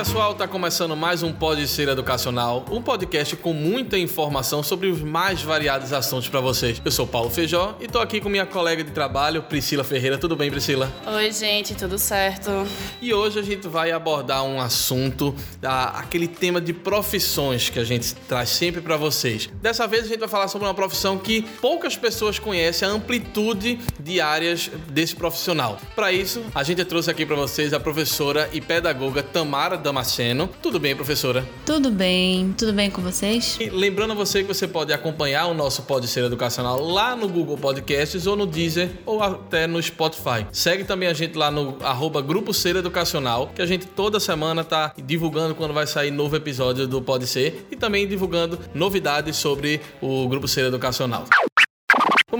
Pessoal, tá começando mais um Pode Ser Educacional, um podcast com muita informação sobre os mais variados assuntos para vocês. Eu sou Paulo Feijó e tô aqui com minha colega de trabalho, Priscila Ferreira. Tudo bem, Priscila? Oi, gente, tudo certo? E hoje a gente vai abordar um assunto, aquele tema de profissões que a gente traz sempre para vocês. Dessa vez a gente vai falar sobre uma profissão que poucas pessoas conhecem a amplitude de áreas desse profissional. Para isso, a gente trouxe aqui para vocês a professora e pedagoga Tamara Damasceno. Tudo bem, professora? Tudo bem, tudo bem com vocês? E lembrando a você que você pode acompanhar o nosso Pode Ser Educacional lá no Google Podcasts ou no Deezer ou até no Spotify. Segue também a gente lá no arroba Grupo Ser Educacional, que a gente toda semana tá divulgando quando vai sair novo episódio do Pode Ser e também divulgando novidades sobre o Grupo Ser Educacional.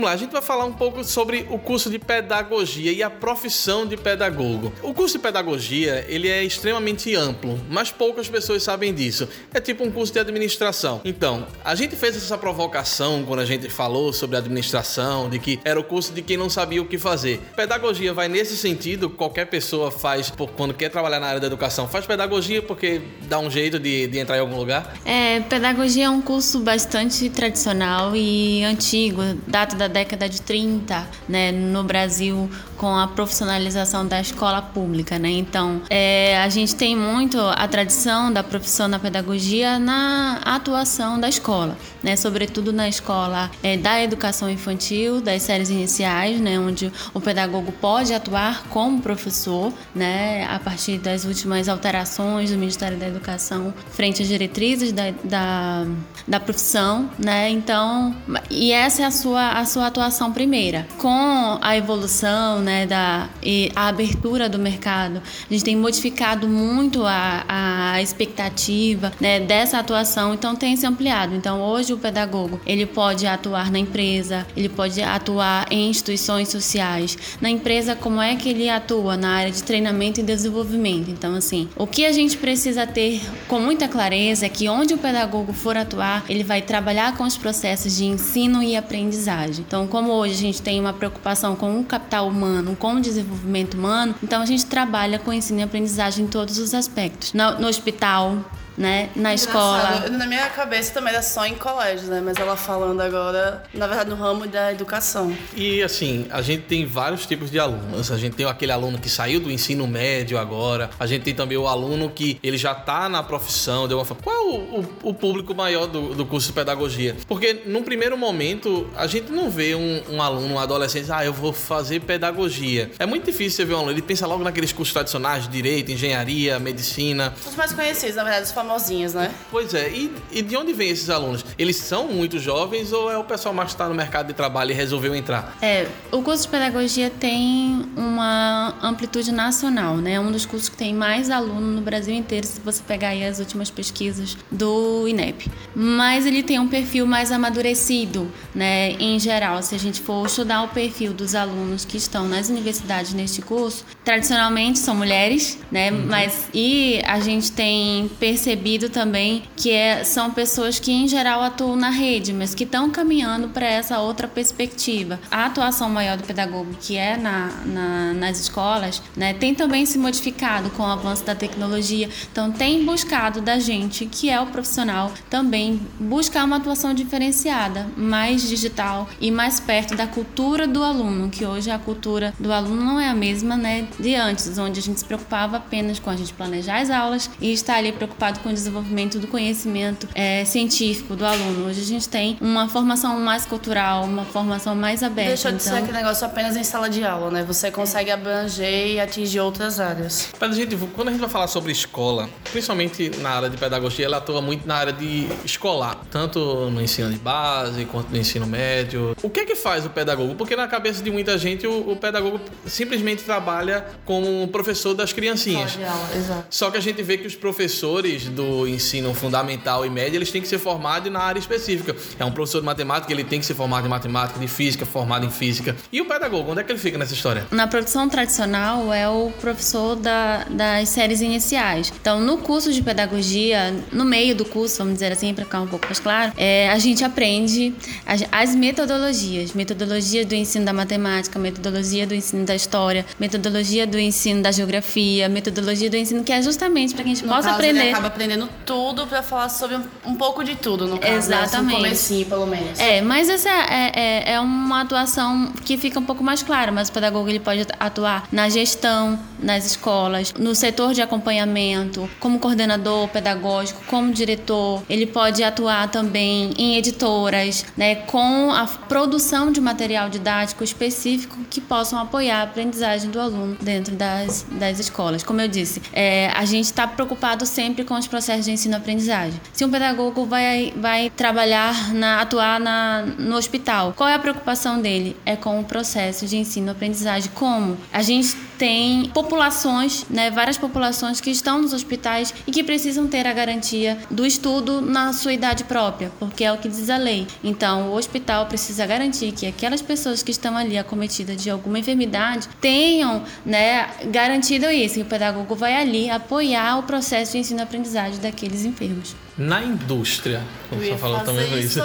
Vamos lá, a gente vai falar um pouco sobre o curso de pedagogia e a profissão de pedagogo. O curso de pedagogia, ele é extremamente amplo, mas poucas pessoas sabem disso. É tipo um curso de administração. Então, a gente fez essa provocação quando a gente falou sobre administração, de que era o curso de quem não sabia o que fazer. Pedagogia vai nesse sentido, qualquer pessoa faz por, quando quer trabalhar na área da educação, faz pedagogia porque dá um jeito de, de entrar em algum lugar? É, pedagogia é um curso bastante tradicional e antigo, data da década de 30, né, no Brasil, com a profissionalização da escola pública, né? Então, é, a gente tem muito a tradição da profissão na pedagogia na atuação da escola, né? Sobretudo na escola é, da educação infantil, das séries iniciais, né? Onde o pedagogo pode atuar como professor, né? A partir das últimas alterações do Ministério da Educação frente às diretrizes da, da, da profissão, né? Então, e essa é a sua a sua atuação primeira. Com a evolução, né, da e a abertura do mercado, a gente tem modificado muito a, a expectativa, né, dessa atuação, então tem se ampliado. Então, hoje o pedagogo, ele pode atuar na empresa, ele pode atuar em instituições sociais. Na empresa, como é que ele atua na área de treinamento e desenvolvimento? Então, assim, o que a gente precisa ter com muita clareza é que onde o pedagogo for atuar, ele vai trabalhar com os processos de ensino e aprendizagem. Então, como hoje a gente tem uma preocupação com o capital humano, com o desenvolvimento humano, então a gente trabalha com ensino e aprendizagem em todos os aspectos. No, no hospital, né? Na escola. Na minha cabeça também era só em colégio, né? Mas ela falando agora, na verdade, no ramo da educação. E assim, a gente tem vários tipos de alunos. A gente tem aquele aluno que saiu do ensino médio agora. A gente tem também o aluno que ele já está na profissão. De uma forma. Qual é o, o, o público maior do, do, curso de pedagogia? Porque num primeiro momento, a gente não vê um, um aluno, um adolescente, ah, eu vou fazer pedagogia. É muito difícil você ver um aluno. Ele pensa logo naqueles cursos tradicionais, direito, engenharia, medicina. Os mais conhecidos, na verdade, os famosinhos, né? Pois é. E, e de onde vem esses alunos? Eles são muito jovens ou é o pessoal mais que está no mercado de trabalho e resolveu entrar? É, o curso de pedagogia tem uma amplitude nacional, né? É um dos cursos que tem mais aluno no Brasil inteiro, se você pegar aí as últimas pesquisas do INEP. Mas ele tem um perfil mais amadurecido, né? Em geral, se a gente for estudar o perfil dos alunos que estão nas universidades neste curso, tradicionalmente são mulheres, né? Uhum. Mas e a gente tem percebido percebido também que é, são pessoas que, em geral, atuam na rede, mas que estão caminhando para essa outra perspectiva. A atuação maior do pedagogo, que é na, na, nas escolas, né, tem também se modificado com o avanço da tecnologia. Então, tem buscado da gente, que é o profissional, também buscar uma atuação diferenciada, mais digital e mais perto da cultura do aluno, que hoje a cultura do aluno não é a mesma né, de antes, onde a gente se preocupava apenas com a gente planejar as aulas e estar ali preocupado com o desenvolvimento do conhecimento é, científico do aluno. Hoje a gente tem uma formação mais cultural, uma formação mais aberta. Deixa de então... ser aquele negócio apenas em sala de aula, né? Você consegue abranger e atingir outras áreas. Mas, gente, quando a gente vai falar sobre escola, principalmente na área de pedagogia, ela atua muito na área de escolar, tanto no ensino de base quanto no ensino médio. O que é que faz o pedagogo? Porque na cabeça de muita gente, o, o pedagogo simplesmente trabalha como professor das crianças. Sala de aula, exato. Só que a gente vê que os professores do ensino fundamental e médio, eles têm que ser formados na área específica. É um professor de matemática, ele tem que ser formado em matemática, de física, formado em física. E o pedagogo, onde é que ele fica nessa história? Na produção tradicional é o professor da, das séries iniciais. Então, no curso de pedagogia, no meio do curso, vamos dizer assim, para ficar um pouco mais claro, é, a gente aprende as, as metodologias, metodologia do ensino da matemática, metodologia do ensino da história, metodologia do ensino da geografia, metodologia do ensino que é justamente para que a gente No possa caso, aprender. Aprendendo tudo pra falar sobre um, um pouco de tudo, no caso. né? Assim, Exatamente. Comecinho, pelo menos. É, mas essa é, é, é uma atuação que fica um pouco mais clara, mas o pedagogo ele pode atuar na gestão, nas escolas, no setor de acompanhamento, como coordenador pedagógico, como diretor, ele pode atuar também em editoras, né, com a produção de material didático específico que possam apoiar a aprendizagem do aluno dentro das, das escolas. Como eu disse, é, a gente está preocupado sempre com os processos de ensino-aprendizagem. Se um pedagogo vai, vai trabalhar, na, atuar na, no hospital, qual é a preocupação dele? É com o processo de ensino-aprendizagem. Como? A gente tem populações, né, várias populações que estão nos hospitais e que precisam ter a garantia do estudo na sua idade própria, porque é o que diz a lei. Então, o hospital precisa garantir que aquelas pessoas que estão ali acometidas de alguma enfermidade tenham, né, garantido isso. E o pedagogo vai ali apoiar o processo de ensino-aprendizagem daqueles enfermos. Na indústria, como você falou também isso isso.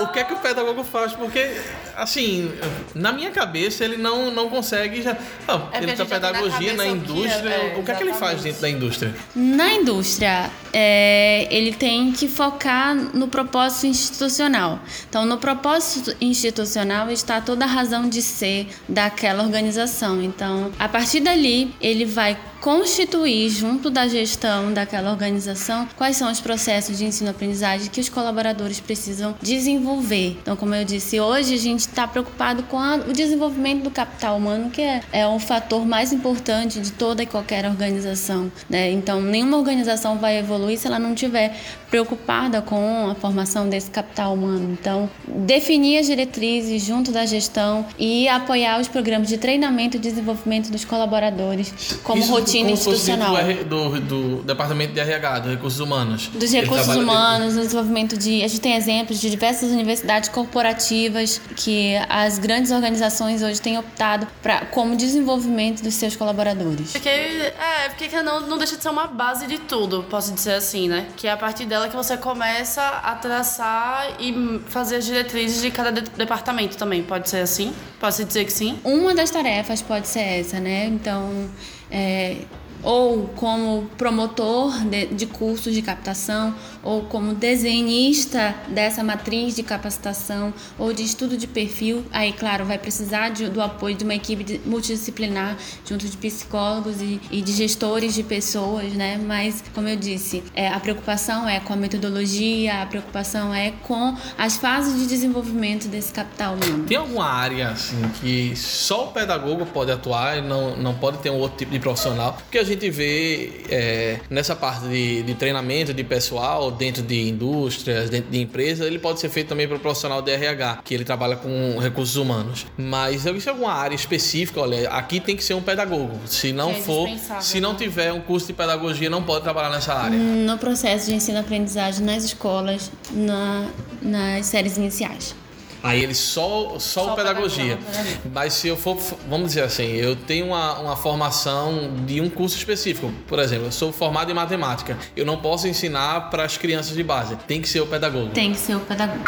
O que é que o pedagogo faz? Porque, assim, na minha cabeça ele não, não consegue já. Não, É ele tá na pedagogia na o que é, indústria. é, o que é que ele faz dentro da indústria? Na indústria, é, ele tem que focar no propósito institucional. Então, no propósito institucional está toda a razão de ser daquela organização. Então, a partir dali, ele vai constituir, junto da gestão daquela organização, quais são os processos de ensino-aprendizagem que os colaboradores precisam desenvolver. Então, como eu disse, hoje a gente está preocupado com a- o desenvolvimento do capital humano, que é, é o fator mais importante de toda e qualquer organização. Né? Então, nenhuma organização vai evoluir se ela não tiver preocupada com a formação desse capital humano. Então, definir as diretrizes junto da gestão e apoiar os programas de treinamento e desenvolvimento dos colaboradores como Isso rotina como institucional. Do, do, do departamento de RH, dos recursos humanos. Dos Ele recursos humanos, no desenvolvimento de. A gente tem exemplos de diversas universidades corporativas que as grandes organizações hoje têm optado pra, como desenvolvimento dos seus colaboradores. Porque, é, porque que não, não deixa de ser uma base de tudo, posso dizer assim, né? Que é a partir dela que você começa a traçar e fazer as diretrizes de cada de- departamento também. Pode ser assim? Pode-se dizer que sim? Uma das tarefas pode ser essa, né? Então, é, ou como promotor de, de cursos de captação, ou como desenhista dessa matriz de capacitação ou de estudo de perfil. Aí, claro, vai precisar de- do apoio de uma equipe de- multidisciplinar, junto de psicólogos e, e de gestores de pessoas, né? Mas, como eu disse, é, a preocupação é com a metodologia, a preocupação é com as fases de desenvolvimento desse capital humano. Tem alguma área assim que só o pedagogo pode atuar e não, não pode ter um outro tipo de profissional? Porque a gente vê é, nessa parte de, de treinamento de pessoal dentro de indústrias, dentro de empresas, ele pode ser feito também para o profissional de RH, que ele trabalha com recursos humanos. Mas existe alguma área específica? Olha, aqui tem que ser um pedagogo. Se não é for, se não né? tiver um curso de pedagogia, não pode trabalhar nessa área. No processo de ensino-aprendizagem nas escolas, na, nas séries iniciais. Aí ele só, só, Só o pedagogia. pedagogia, pedagogia. Mas se eu for, vamos dizer assim, eu tenho uma, uma formação de um curso específico. Por exemplo, eu sou formado em matemática. Eu não posso ensinar para as crianças de base. Tem que ser o pedagogo. Tem que ser o pedagogo.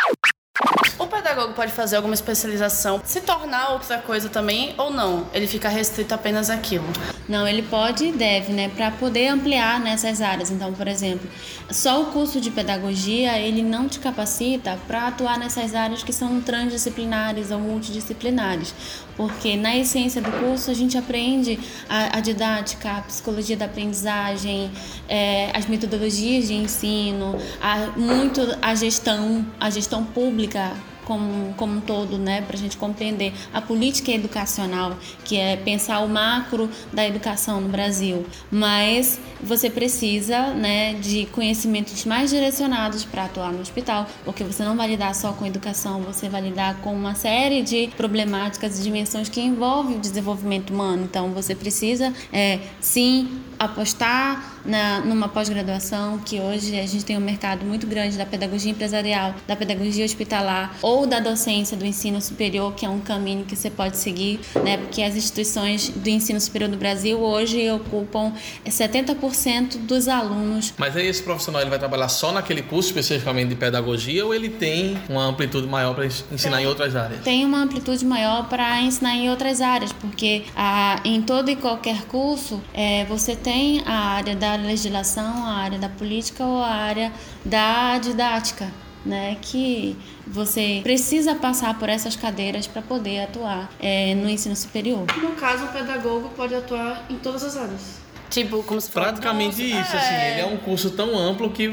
Pedagogo pode fazer alguma especialização, se tornar outra coisa também ou não? Ele fica restrito apenas àquilo. Não, ele pode e deve, né, para poder ampliar nessas áreas. Então, por exemplo, só o curso de pedagogia, ele não te capacita para atuar nessas áreas que são transdisciplinares ou multidisciplinares. Porque na essência do curso a gente aprende a, a didática, a psicologia da aprendizagem, é, as metodologias de ensino, a, muito a gestão, a gestão pública como, como um todo, né, para a gente compreender a política educacional, que é pensar o macro da educação no Brasil. Mas você precisa, né, de conhecimentos mais direcionados para atuar no hospital, porque você não vai lidar só com educação, você vai lidar com uma série de problemáticas e dimensões que envolvem o desenvolvimento humano. Então, você precisa, é, sim, apostar na, numa pós-graduação, que hoje a gente tem um mercado muito grande da pedagogia empresarial, da pedagogia hospitalar ou da docência do ensino superior, que é um caminho que você pode seguir, né? Porque as instituições do ensino superior do Brasil hoje ocupam 70% dos alunos. Mas aí esse profissional ele vai trabalhar só naquele curso especificamente de pedagogia ou ele tem uma amplitude maior para ensinar tem, em outras áreas? Tem uma amplitude maior para ensinar em outras áreas, porque a, em todo e qualquer curso é, você tem a área da legislação, a área da política ou a área da didática. Né, que você precisa passar por essas cadeiras para poder atuar é, no ensino superior. No caso, o pedagogo pode atuar em todas as áreas. Tipo, como se Praticamente isso, é... assim. Ele é um curso tão amplo que.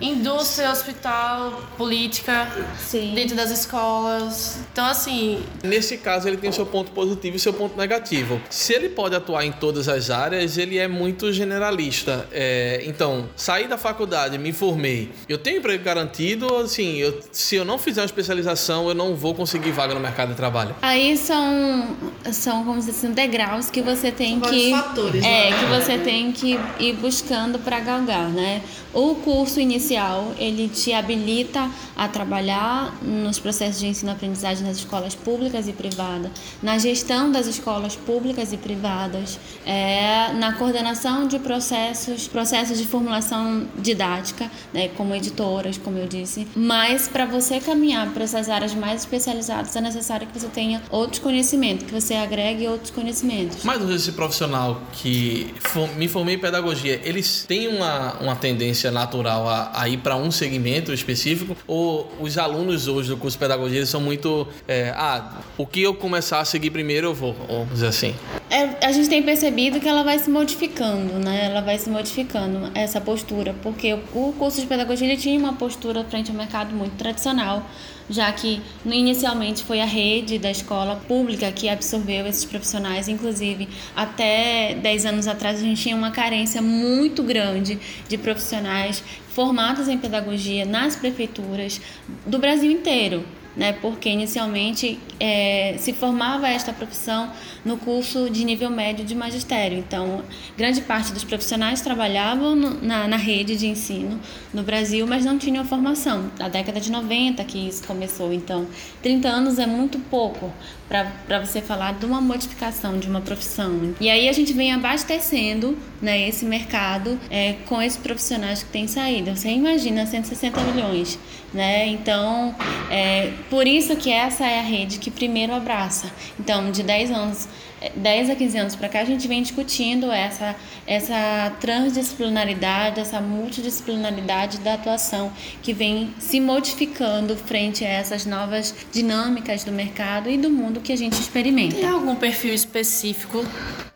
Indústria, hospital, política, Sim. dentro das escolas. Então, assim. Nesse caso, ele tem o seu ponto positivo e seu ponto negativo. Se ele pode atuar em todas as áreas, ele é muito generalista. É, então, saí da faculdade, me formei. Eu tenho emprego garantido, assim, eu, se eu não fizer uma especialização, eu não vou conseguir vaga no mercado de trabalho. Aí são, são como se fossem degraus que você tem são que. fatores, é, né? que você tem que ir buscando para galgar, né? O curso inicial, ele te habilita a trabalhar nos processos de ensino-aprendizagem nas escolas públicas e privadas, na gestão das escolas públicas e privadas, é, na coordenação de processos, processos de formulação didática, né, como editoras, como eu disse. Mas para você caminhar para essas áreas mais especializadas, é necessário que você tenha outros conhecimentos, que você agregue outros conhecimentos. Mas esse profissional que me formei em pedagogia, eles têm uma, uma tendência natural a, a ir para um segmento específico? Ou os alunos hoje do curso de pedagogia eles são muito. É, ah, o que eu começar a seguir primeiro eu vou, vamos dizer assim? É, a gente tem percebido que ela vai se modificando, né? Ela vai se modificando, essa postura, porque o curso de pedagogia tinha uma postura frente ao mercado muito tradicional já que inicialmente foi a rede da escola pública que absorveu esses profissionais, inclusive até 10 anos atrás a gente tinha uma carência muito grande de profissionais formados em pedagogia nas prefeituras do Brasil inteiro né? Porque inicialmente é, se formava esta profissão no curso de nível médio de magistério. Então, grande parte dos profissionais trabalhavam no, na, na rede de ensino no Brasil, mas não tinham formação. Na década de 90 que isso começou. Então, 30 anos é muito pouco para você falar de uma modificação de uma profissão. E aí a gente vem abastecendo né, esse mercado é, com esses profissionais que têm saído. Você imagina 160 milhões, né? Então, é, por isso que essa é a rede que primeiro abraça. Então, de 10 anos 10 a 15 anos para cá, a gente vem discutindo essa, essa transdisciplinaridade, essa multidisciplinaridade da atuação que vem se modificando frente a essas novas dinâmicas do mercado e do mundo que a gente experimenta. Tem algum perfil específico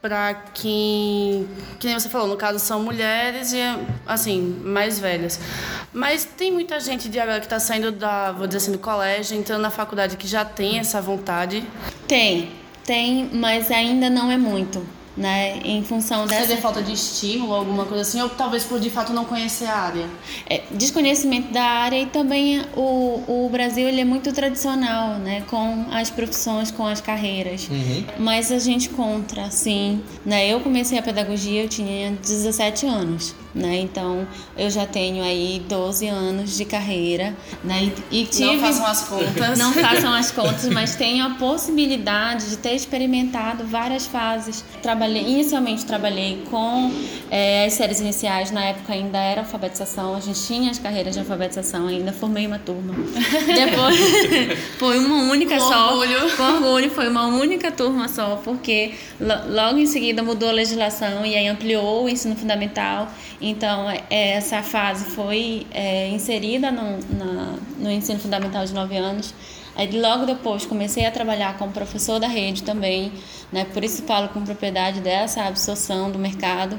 para quem, que nem você falou, no caso são mulheres e assim, mais velhas. Mas tem muita gente de agora que está saindo da, vou dizer assim, do colégio, entrando na faculdade que já tem essa vontade? Tem, tem, mas ainda não é muito. Né, em função dessa. Seria falta de estímulo, alguma coisa assim, ou talvez por de fato não conhecer a área? É, desconhecimento da área e também o, o Brasil ele é muito tradicional, né, com as profissões, com as carreiras. Uhum. Mas a gente contra, sim. Né, eu comecei a pedagogia, eu tinha 17 anos né? Então eu já tenho aí 12 anos de carreira, né? E, tive, não façam as contas. Não façam as contas, mas tenho a possibilidade de ter experimentado várias fases. Trabalhei, inicialmente trabalhei com é, as séries iniciais, na época ainda era alfabetização, a gente tinha as carreiras de alfabetização ainda, formei uma turma. Depois foi uma única com só. Orgulho. Com orgulho, foi uma única turma só, porque logo em seguida mudou a legislação e aí ampliou o ensino fundamental então, é, essa fase foi é, inserida no, na, no ensino fundamental de 9 anos. Aí, logo depois, comecei a trabalhar como professor da rede também, né? por isso falo com propriedade dessa absorção do mercado.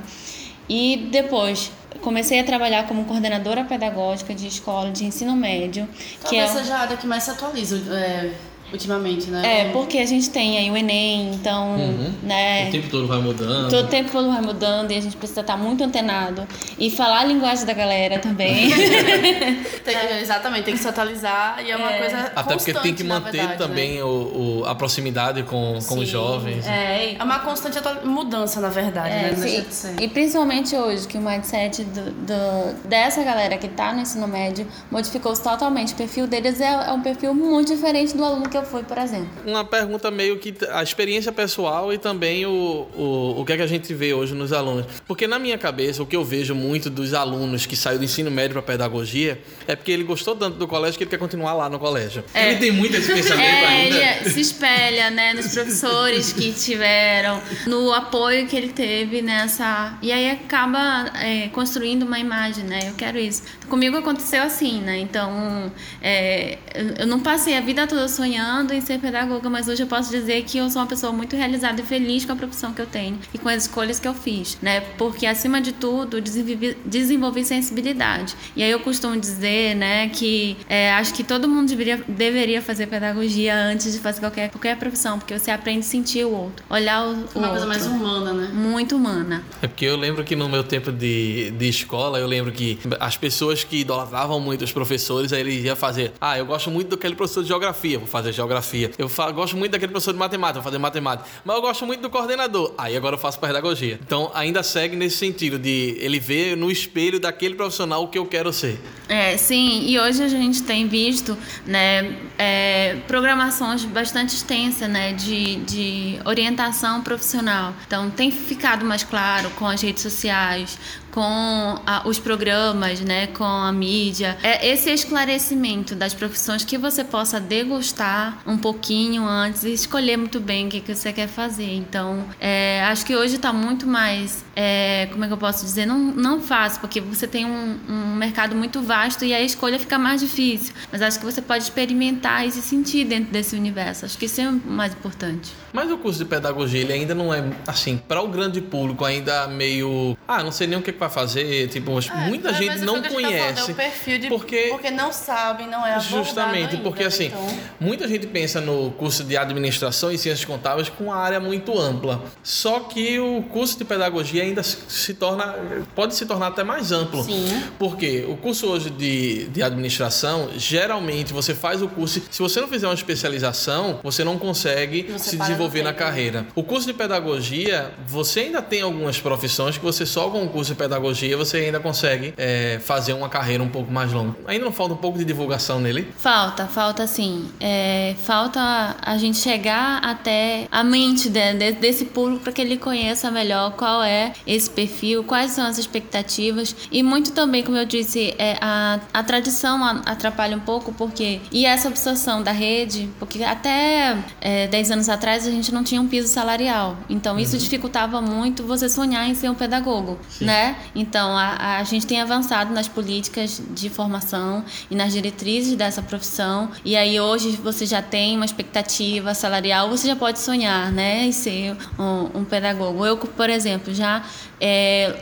E depois, comecei a trabalhar como coordenadora pedagógica de escola de ensino médio. Talvez que é seja a área que mais se atualiza. É ultimamente, né? É, porque a gente tem aí o Enem, então, Uhum. né? O tempo todo vai mudando. Todo tempo todo vai mudando e a gente precisa estar muito antenado. E falar a linguagem da galera também. Tem- exatamente, tem que se atualizar e é uma coisa Até porque tem que manter verdade, também né? o, o- a proximidade com, com os jovens. é, É uma constante mudança, na verdade, né? É, deixa de ser. E principalmente hoje, que o mindset do, do- dessa galera que tá no ensino médio modificou-se totalmente. O perfil deles é, é um perfil muito diferente do aluno que eu fui, por exemplo. Uma pergunta meio que a experiência pessoal e também o, o, o que é que a gente vê hoje nos alunos. Porque na minha cabeça, o que eu vejo muito dos alunos que saem do ensino médio para pedagogia é porque ele gostou tanto do colégio que ele quer continuar lá no colégio. É. Ele tem muito esse pensamento É, ainda. ele se espelha, né, nos professores que tiveram, no apoio que ele teve nessa. E aí acaba é, construindo uma imagem, né? Eu quero isso. Comigo aconteceu assim, né? Então, é, eu não passei a vida toda sonhando em ser pedagoga, mas hoje eu posso dizer que eu sou uma pessoa muito realizada e feliz com a profissão que eu tenho e com as escolhas que eu fiz, né? Porque acima de tudo, desenvolvi, desenvolvi sensibilidade. E aí eu costumo dizer, né, que é, acho que todo mundo deveria, deveria fazer pedagogia antes de fazer qualquer, qualquer profissão, porque você aprende a sentir o outro, olhar o, o Uma coisa outro. mais humana, né? Muito humana. É porque eu lembro que no meu tempo de, de escola, eu lembro que as pessoas que idolatravam muito os professores, aí eles iam fazer, ah, eu gosto muito daquele professor de geografia, vou fazer geografia. Eu gosto muito daquele professor de matemática, vou fazer matemática. Mas eu gosto muito do coordenador, aí agora eu faço pedagogia. Então ainda segue nesse sentido de ele ver no espelho daquele profissional o que eu quero ser. É, sim, e hoje a gente tem visto né, é, programações bastante extensas né, de, de orientação profissional. Então, tem ficado mais claro com as redes sociais, com a- os programas, né, com a mídia. É esse esclarecimento das profissões que você possa degustar um pouquinho antes e escolher muito bem o que, que você quer fazer. Então, é, acho que hoje está muito mais, é, como é que eu posso dizer, não, não fácil, porque você tem um, um mercado muito vasto e a escolha fica mais difícil. Mas acho que você pode experimentar e se sentir dentro desse universo. Acho que isso é o mais importante. Mas o curso de pedagogia, ele ainda não é, assim, para o grande público, ainda meio. Ah, não sei nem o que, vai fazer. Tipo, muita É, gente não gente tá conhece. é o perfil de, porque porque não sabem, não é abordado Justamente, ainda, porque né? assim, Então, muita gente pensa no curso de administração e ciências contábeis com uma área muito ampla. Só que o curso de pedagogia ainda se- torna, pode se tornar até mais amplo. Sim. Porque o curso hoje de, de administração, geralmente você faz o curso, se você não fizer uma especialização, você não consegue Você se para desenvolver na tempo. carreira. O curso de pedagogia, você ainda tem algumas profissões que você só com o curso de pedagogia você ainda consegue é, fazer uma carreira um pouco mais longa. Ainda não falta um pouco de divulgação nele? Falta, falta sim. É, falta a gente chegar até a mente de- de- desse público para que ele conheça melhor qual é esse perfil, quais são as expectativas. E muito também, como eu disse, é, a, a tradição atrapalha um pouco, porque. E essa obsessão da rede, porque até é, 10 anos atrás a gente não tinha um piso salarial. Então isso dificultava muito você sonhar em ser um pedagogo, né? Então a, a gente tem avançado nas políticas de formação e nas diretrizes dessa profissão. E aí hoje você já tem uma expectativa salarial, você já pode sonhar, né, em ser um, um pedagogo. Eu, por exemplo, já é,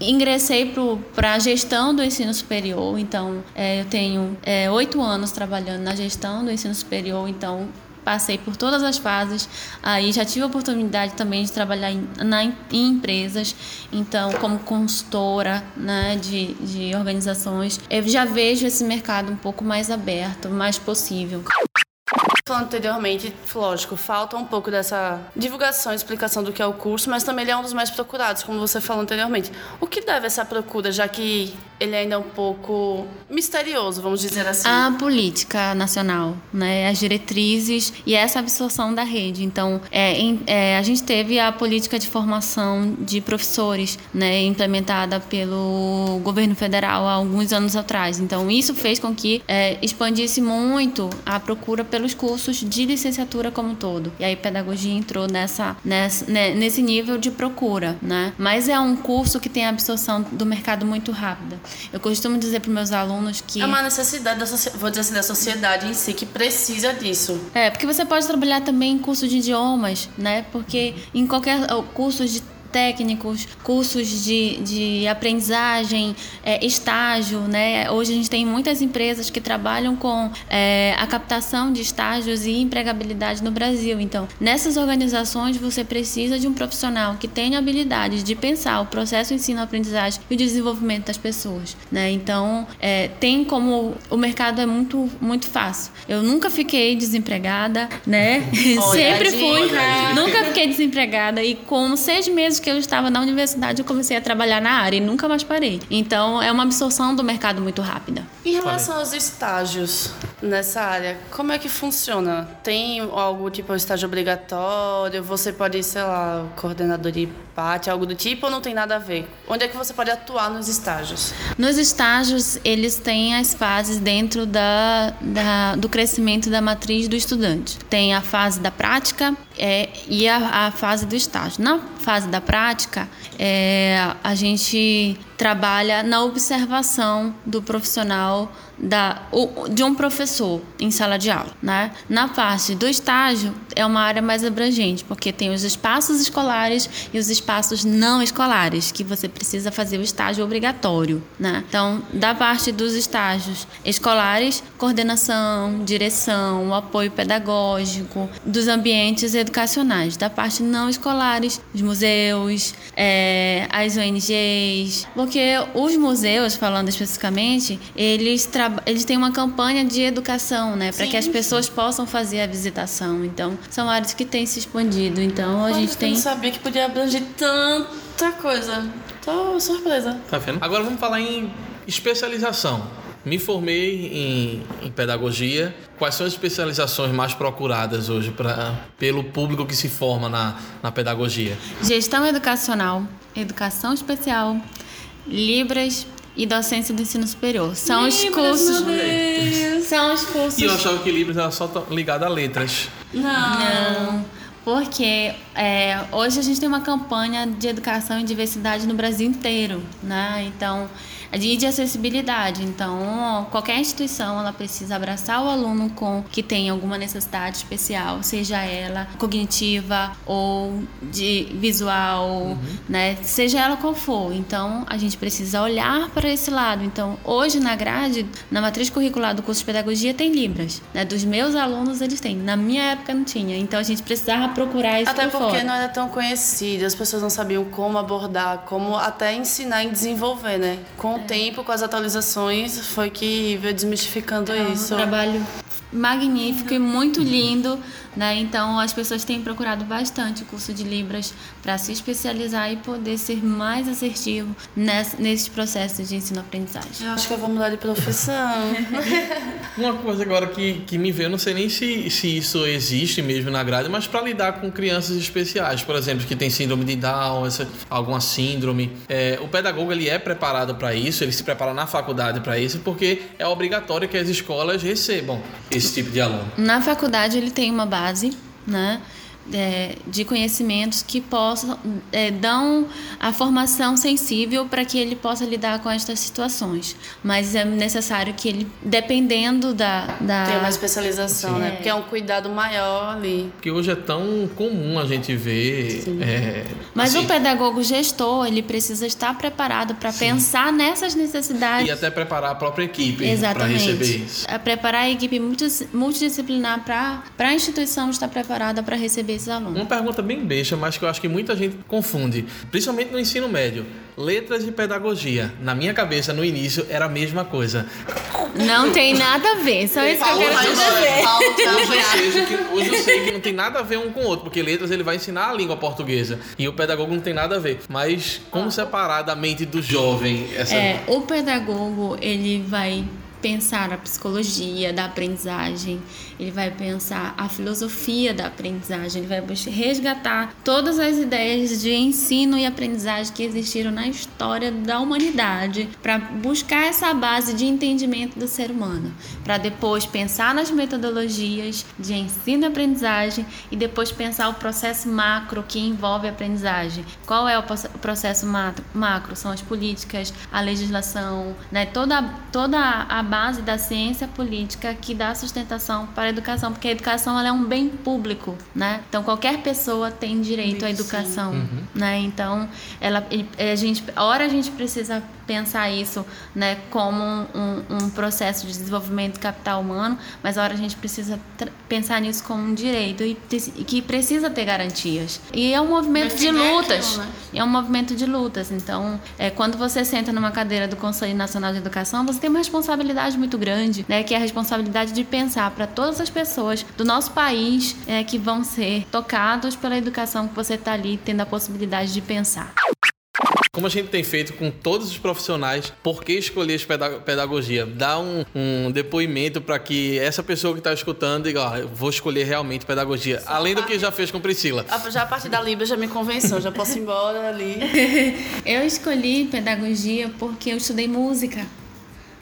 ingressei para a gestão do ensino superior, então é, eu tenho é, oito anos trabalhando na gestão do ensino superior, então passei por todas as fases. Aí já tive a oportunidade também de trabalhar em, na, em empresas, então como consultora né, de, de organizações. Eu já vejo esse mercado um pouco mais aberto, mais possível. Falando anteriormente, lógico, falta um pouco dessa divulgação explicação do que é o curso, mas também ele é um dos mais procurados, como você falou anteriormente. O que deve essa procura, já que ele ainda é um pouco misterioso, vamos dizer assim? A política nacional, né, as diretrizes e essa absorção da rede. Então, é, é, a gente teve a política de formação de professores, né, implementada pelo governo federal há alguns anos atrás. Então, isso fez com que é, expandisse muito a procura pelos cursos de licenciatura como um todo. E aí, pedagogia entrou nessa, nessa né, nesse nível de procura, né? Mas é um curso que tem a absorção do mercado muito rápida. Eu costumo dizer para meus alunos que É uma necessidade, da vou dizer assim, da sociedade em si, que precisa disso. é, porque você pode trabalhar também em curso de idiomas, né? Porque em qualquer curso de técnicos, cursos de, de aprendizagem, é, estágio, né? Hoje a gente tem muitas empresas que trabalham com é, a captação de estágios e empregabilidade no Brasil. Então, nessas organizações você precisa de um profissional que tenha habilidade de pensar o processo ensino-aprendizagem e o desenvolvimento das pessoas, né? Então, é, tem como o mercado é muito muito fácil. Eu nunca fiquei desempregada, né? Sempre fui, nunca fiquei desempregada e com seis meses que eu estava na universidade eu comecei a trabalhar na área e nunca mais parei. Então, é uma absorção do mercado muito rápida. Em relação aos estágios nessa área, como é que funciona? Tem algo tipo estágio obrigatório? Você pode, sei lá, coordenador de parte, algo do tipo, ou não tem nada a ver? Onde é que você pode atuar nos estágios? Nos estágios, eles têm as fases dentro da, da do crescimento da matriz do estudante. Tem a fase da prática é, e a, a fase do estágio. Na fase da prática, é, a gente trabalha na observação do profissional da, de um professor em sala de aula. Né? Na parte do estágio, é uma área mais abrangente, porque tem os espaços escolares e os espaços não escolares, que você precisa fazer o estágio obrigatório. Né? Então, da parte dos estágios escolares, coordenação, direção, apoio pedagógico, dos ambientes educacionais. Da parte não escolares, os museus, é, as ONGs, porque os museus, falando especificamente, eles trabalham eles têm uma campanha de educação, né, para que as pessoas possam fazer a visitação. Então, são áreas que têm se expandido. Então, a gente eu tem não sabia que podia abranger tanta coisa. Tô surpresa. Tá vendo? Agora vamos falar em especialização. Me formei em, em, pedagogia. Quais são as especializações mais procuradas hoje pra, pelo público que se forma na, na pedagogia? Gestão educacional, educação especial, Libras, e docência do ensino superior. São Libras, os cursos. São os cursos. E eu achava que Libras era só ligado a letras. Não. Não. Porque é, hoje a gente tem uma campanha de educação e diversidade no Brasil inteiro, né? Então, e de acessibilidade. Então, qualquer instituição ela precisa abraçar o aluno com que tem alguma necessidade especial, seja ela cognitiva ou de visual, uhum. né? Seja ela qual for. Então, a gente precisa olhar para esse lado. Então, hoje na grade, na matriz curricular do curso de pedagogia tem libras, né? Dos meus alunos eles têm. Na minha época não tinha. Então, a gente precisava procurar isso Até por porque fora. não era tão conhecido, as pessoas não sabiam como abordar, como até ensinar e desenvolver, né? Com tempo, com as atualizações, foi que veio desmistificando é isso. Um trabalho magnífico e muito lindo, né? Então as pessoas têm procurado bastante o curso de Libras para se especializar e poder ser mais assertivo nesse, nesse processo de ensino-aprendizagem. Eu acho que eu vou mudar de profissão. Uma coisa agora que, que me veio, não sei nem se, se isso existe mesmo na grade, mas para lidar com crianças especiais, por exemplo, que tem síndrome de Down, essa, alguma síndrome, é, o pedagogo ele é preparado para isso, ele se prepara na faculdade para isso, porque é obrigatório que as escolas recebam esse tipo de aluno? Na faculdade ele tem uma base, né? É, de conhecimentos que possam é, dão a formação sensível para que ele possa lidar com estas situações. Mas é necessário que ele, dependendo da, da tem uma especialização, Sim. né? Porque é um cuidado maior ali. Porque hoje é tão comum a gente ver. É, Mas assim, o pedagogo gestor ele precisa estar preparado para pensar nessas necessidades e até preparar a própria equipe para receber isso. A preparar a equipe multidisciplinar para a instituição estar preparada para receber desses alunos. Uma pergunta bem besta, mas que eu acho que muita gente confunde, principalmente no ensino médio. Letras e pedagogia. Na minha cabeça, no início, era a mesma coisa. Não tem nada a ver, só isso que eu quero dizer. Hoje eu, sei que, hoje eu sei que não tem nada a ver um com o outro, porque letras ele vai ensinar a língua portuguesa e o pedagogo não tem nada a ver. Mas como separar da mente do jovem essa... É, o pedagogo, ele vai pensar a psicologia da aprendizagem, ele vai pensar a filosofia da aprendizagem, ele vai resgatar todas as ideias de ensino e aprendizagem que existiram na história da humanidade para buscar essa base de entendimento do ser humano, para depois pensar nas metodologias de ensino e aprendizagem e depois pensar o processo macro que envolve a aprendizagem. Qual é o processo macro? São as políticas, a legislação, né? toda, toda a base da ciência política que dá sustentação para a educação, porque a educação ela é um bem público, né? Então qualquer pessoa tem direito à educação, uhum. né? Então ela, a gente, hora a gente precisa pensar isso, né, como um, um, processo de desenvolvimento capital humano, mas a hora a gente precisa pensar nisso como um direito e, e que precisa ter garantias. E é um movimento de lutas. Aquilo, né? É um movimento de lutas. Então, é, quando você senta numa cadeira do Conselho Nacional de Educação, você tem uma responsabilidade muito grande, né, que é a responsabilidade de pensar para todas as pessoas do nosso país é, que vão ser tocados pela educação que você está ali tendo a possibilidade de pensar. Como a gente tem feito com todos os profissionais, por que escolher pedagogia? Dá um, um depoimento para que essa pessoa que está escutando diga, ó, vou escolher realmente pedagogia. Só Além do que já fez com Priscila. Já a parte da Libra já me convenceu, já posso ir embora ali. eu escolhi pedagogia porque eu estudei música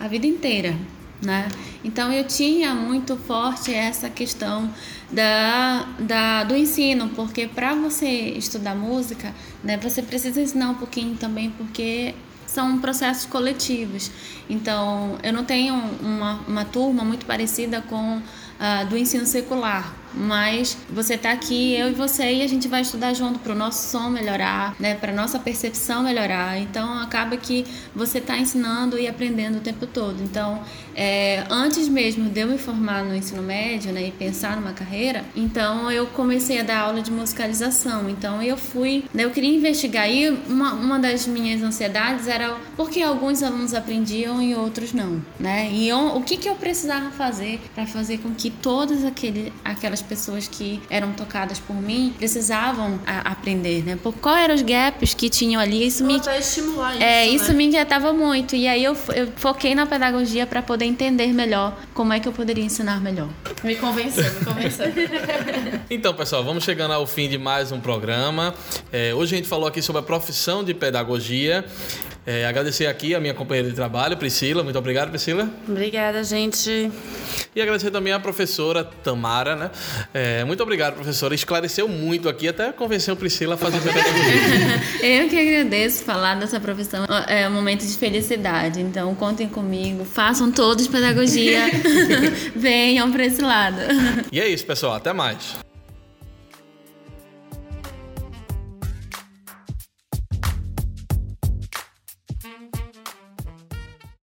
a vida inteira né? Então eu tinha muito forte essa questão da, da do ensino, porque para você estudar música, né, você precisa ensinar um pouquinho também, porque são processos coletivos. Então eu não tenho uma, uma turma muito parecida com uh, do ensino secular, mas você está aqui, eu e você, e a gente vai estudar junto para o nosso som melhorar, né, para nossa percepção melhorar. Então acaba que você está ensinando e aprendendo o tempo todo. Então, é, antes mesmo de eu me formar no ensino médio, né, e pensar numa carreira, então eu comecei a dar aula de musicalização. Então eu fui, né, eu queria investigar e uma, uma das minhas ansiedades era por que alguns alunos aprendiam e outros não, né? E eu, o que que eu precisava fazer para fazer com que todas aquele, aquelas as pessoas que eram tocadas por mim precisavam aprender, né? Por qual eram os gaps que tinham ali? Isso me estimular isso, é, isso né? me inquietava muito. E aí eu, eu foquei na pedagogia para poder entender melhor como é que eu poderia ensinar melhor. Me convenceu, me convenceu. então, pessoal, vamos chegando ao fim de mais um programa. É, hoje a gente falou aqui sobre a profissão de pedagogia. É, agradecer aqui a minha companheira de trabalho, Priscila. Muito obrigado, Priscila. Obrigada, gente. E agradecer também à professora Tamara, né? É, muito obrigado, professora. Esclareceu muito aqui, até convenceu a Priscila a fazer pedagogia. Eu que agradeço falar dessa profissão. É um momento de felicidade. Então, contem comigo. Façam todos pedagogia. Venham para esse lado. E é isso, pessoal. Até mais.